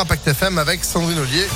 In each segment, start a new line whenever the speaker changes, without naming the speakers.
Impact FM avec Sandrine Ollier.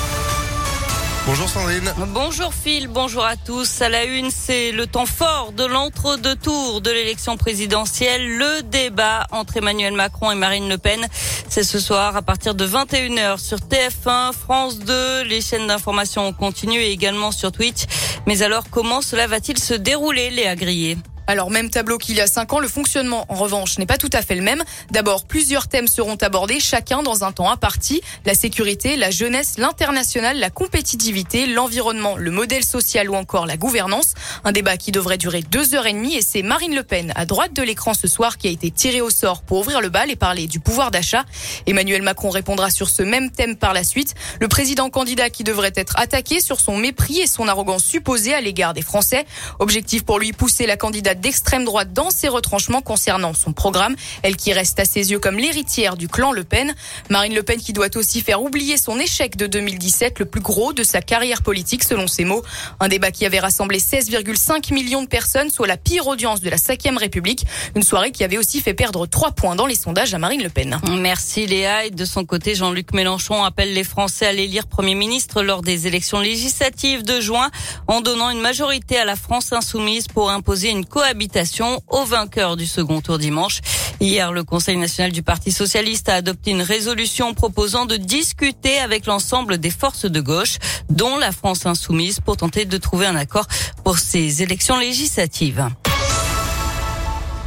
Bonjour Sandrine.
Bonjour Phil, bonjour à tous. À la une, c'est le temps fort de l'entre-deux tours de l'élection présidentielle. Le débat entre Emmanuel Macron et Marine Le Pen, c'est ce soir à partir de 21h sur TF1, France 2, les chaînes d'information continuent et également sur Twitch. Mais alors, comment cela va-t-il se dérouler, Léa Grillé
alors même tableau qu'il y a cinq ans, le fonctionnement en revanche n'est pas tout à fait le même. D'abord, plusieurs thèmes seront abordés, chacun dans un temps imparti. La sécurité, la jeunesse, l'international, la compétitivité, l'environnement, le modèle social ou encore la gouvernance. Un débat qui devrait durer deux heures et demie et c'est Marine Le Pen à droite de l'écran ce soir qui a été tirée au sort pour ouvrir le bal et parler du pouvoir d'achat. Emmanuel Macron répondra sur ce même thème par la suite. Le président candidat qui devrait être attaqué sur son mépris et son arrogance supposée à l'égard des Français. Objectif pour lui pousser la candidate d'extrême droite dans ses retranchements concernant son programme, elle qui reste à ses yeux comme l'héritière du clan Le Pen. Marine Le Pen qui doit aussi faire oublier son échec de 2017, le plus gros de sa carrière politique selon ses mots. Un débat qui avait rassemblé 16,5 millions de personnes, soit la pire audience de la 5 République. Une soirée qui avait aussi fait perdre 3 points dans les sondages à Marine Le Pen.
Merci Léa. Et de son côté, Jean-Luc Mélenchon appelle les Français à l'élire Premier ministre lors des élections législatives de juin en donnant une majorité à la France insoumise pour imposer une coalition habitation au vainqueur du second tour dimanche. Hier, le Conseil national du Parti socialiste a adopté une résolution proposant de discuter avec l'ensemble des forces de gauche, dont la France insoumise, pour tenter de trouver un accord pour ces élections législatives.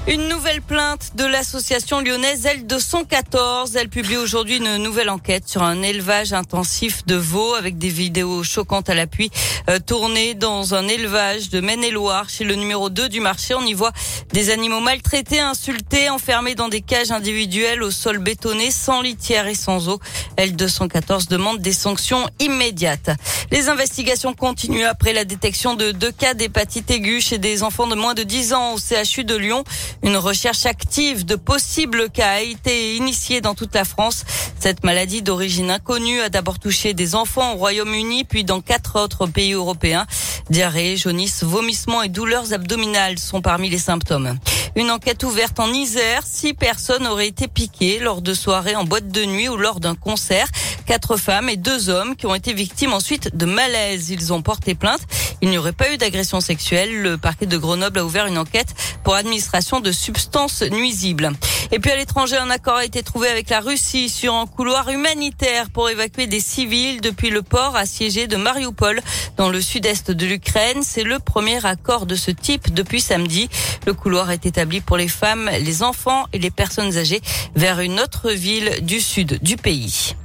Une nouvelle plainte de l'association lyonnaise L214. Elle publie aujourd'hui une nouvelle enquête sur un élevage intensif de veaux avec des vidéos choquantes à l'appui euh, tournées dans un élevage de Maine-et-Loire chez le numéro 2 du marché. On y voit des animaux maltraités, insultés, enfermés dans des cages individuelles au sol bétonné, sans litière et sans eau. L214 demande des sanctions immédiates. Les investigations continuent après la détection de deux cas d'hépatite aiguë chez des enfants de moins de 10 ans au CHU de Lyon. Une recherche active de possibles cas a été initiée dans toute la France. Cette maladie d'origine inconnue a d'abord touché des enfants au Royaume-Uni, puis dans quatre autres pays européens. Diarrhée, jaunisse, vomissements et douleurs abdominales sont parmi les symptômes. Une enquête ouverte en Isère. Six personnes auraient été piquées lors de soirées en boîte de nuit ou lors d'un concert. Quatre femmes et deux hommes qui ont été victimes ensuite de malaise. Ils ont porté plainte. Il n'y aurait pas eu d'agression sexuelle. Le parquet de Grenoble a ouvert une enquête pour administration de substances nuisibles. Et puis à l'étranger, un accord a été trouvé avec la Russie sur un couloir humanitaire pour évacuer des civils depuis le port assiégé de Mariupol dans le sud-est de l'Ukraine. C'est le premier accord de ce type depuis samedi. Le couloir est établi pour les femmes, les enfants et les personnes âgées vers une autre ville du sud du pays.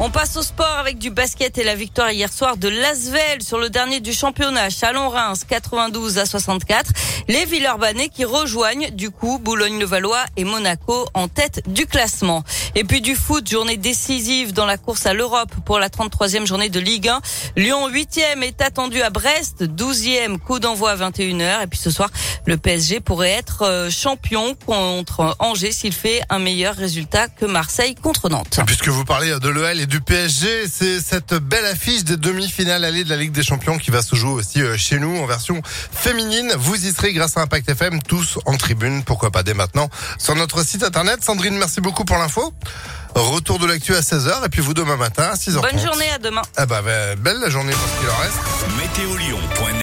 On passe au sport avec du basket et la victoire hier soir de Lasvel sur le dernier du championnat, Chalon-Reims 92 à 64. Les Villeurbanais qui rejoignent du coup Boulogne-le-Valois et Monaco en tête du classement. Et puis du foot, journée décisive dans la course à l'Europe pour la 33e journée de Ligue 1. Lyon 8e est attendu à Brest, 12e coup d'envoi à 21h. Et puis ce soir, le PSG pourrait être euh, champion contre Angers s'il fait un meilleur résultat que Marseille contre Nantes.
Puisque vous parlez de l'EL du PSG. C'est cette belle affiche des demi-finales allées de la Ligue des Champions qui va se jouer aussi euh, chez nous en version féminine. Vous y serez grâce à Impact FM, tous en tribune, pourquoi pas dès maintenant, sur notre site internet. Sandrine, merci beaucoup pour l'info. Retour de l'actu à 16h et puis vous demain matin à 6h.
Bonne journée, à demain.
Ah bah, belle la journée pour ce qu'il en reste.